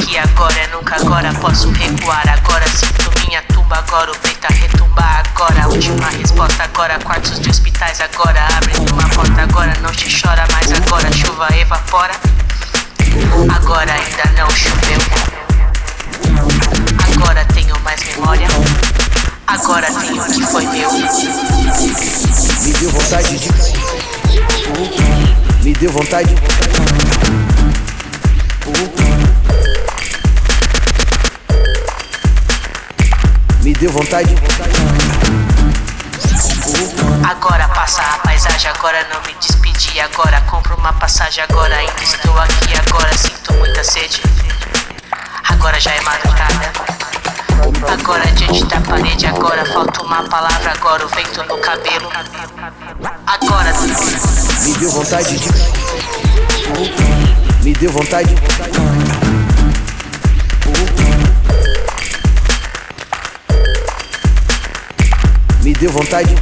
aqui agora, é nunca agora posso recuar. Agora sinto minha tumba, agora o peito a retumbar. Agora, última resposta, agora. Quartos de hospitais, agora. Abrindo uma porta, agora. Não te chora mais, agora. Chuva evapora. Agora ainda não choveu. Agora tenho mais memória. Agora tenho o que foi meu. Me deu vontade de. Me deu vontade. Me deu vontade. Agora passa a paisagem, agora não me despedi. Agora compro uma passagem, agora ainda estou aqui. Agora sinto muita sede. Agora já é madrugada. Agora diante da parede, agora falta uma palavra. Agora o vento no cabelo. Agora, Me deu vontade de. Me deu vontade. Me deu vontade.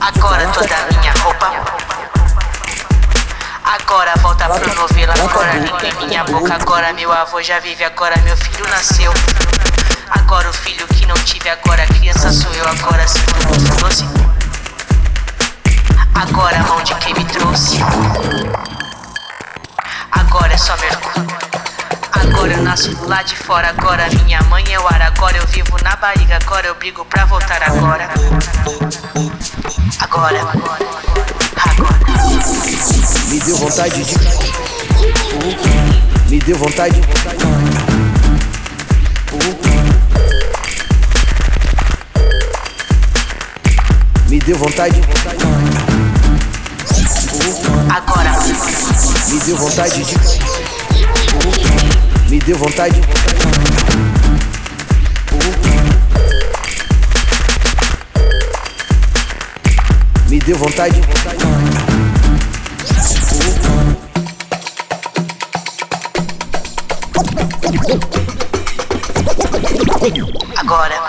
agora toda a minha roupa. Agora volta pro novelo, agora língua em minha boca. Agora meu avô já vive, agora meu filho nasceu. Agora o filho que não tive, agora a criança sou eu. Agora sinto muito doce. Agora a mão de quem me trouxe. Agora é só vergonha. Agora eu nasço lá de fora, agora minha mãe é o ar, agora eu vivo na barriga, agora eu brigo pra voltar agora. Agora, agora. Me deu vontade de. Me deu vontade. Me deu vontade. Agora, Me deu vontade de. Deu vontade. Me deu vontade. agora.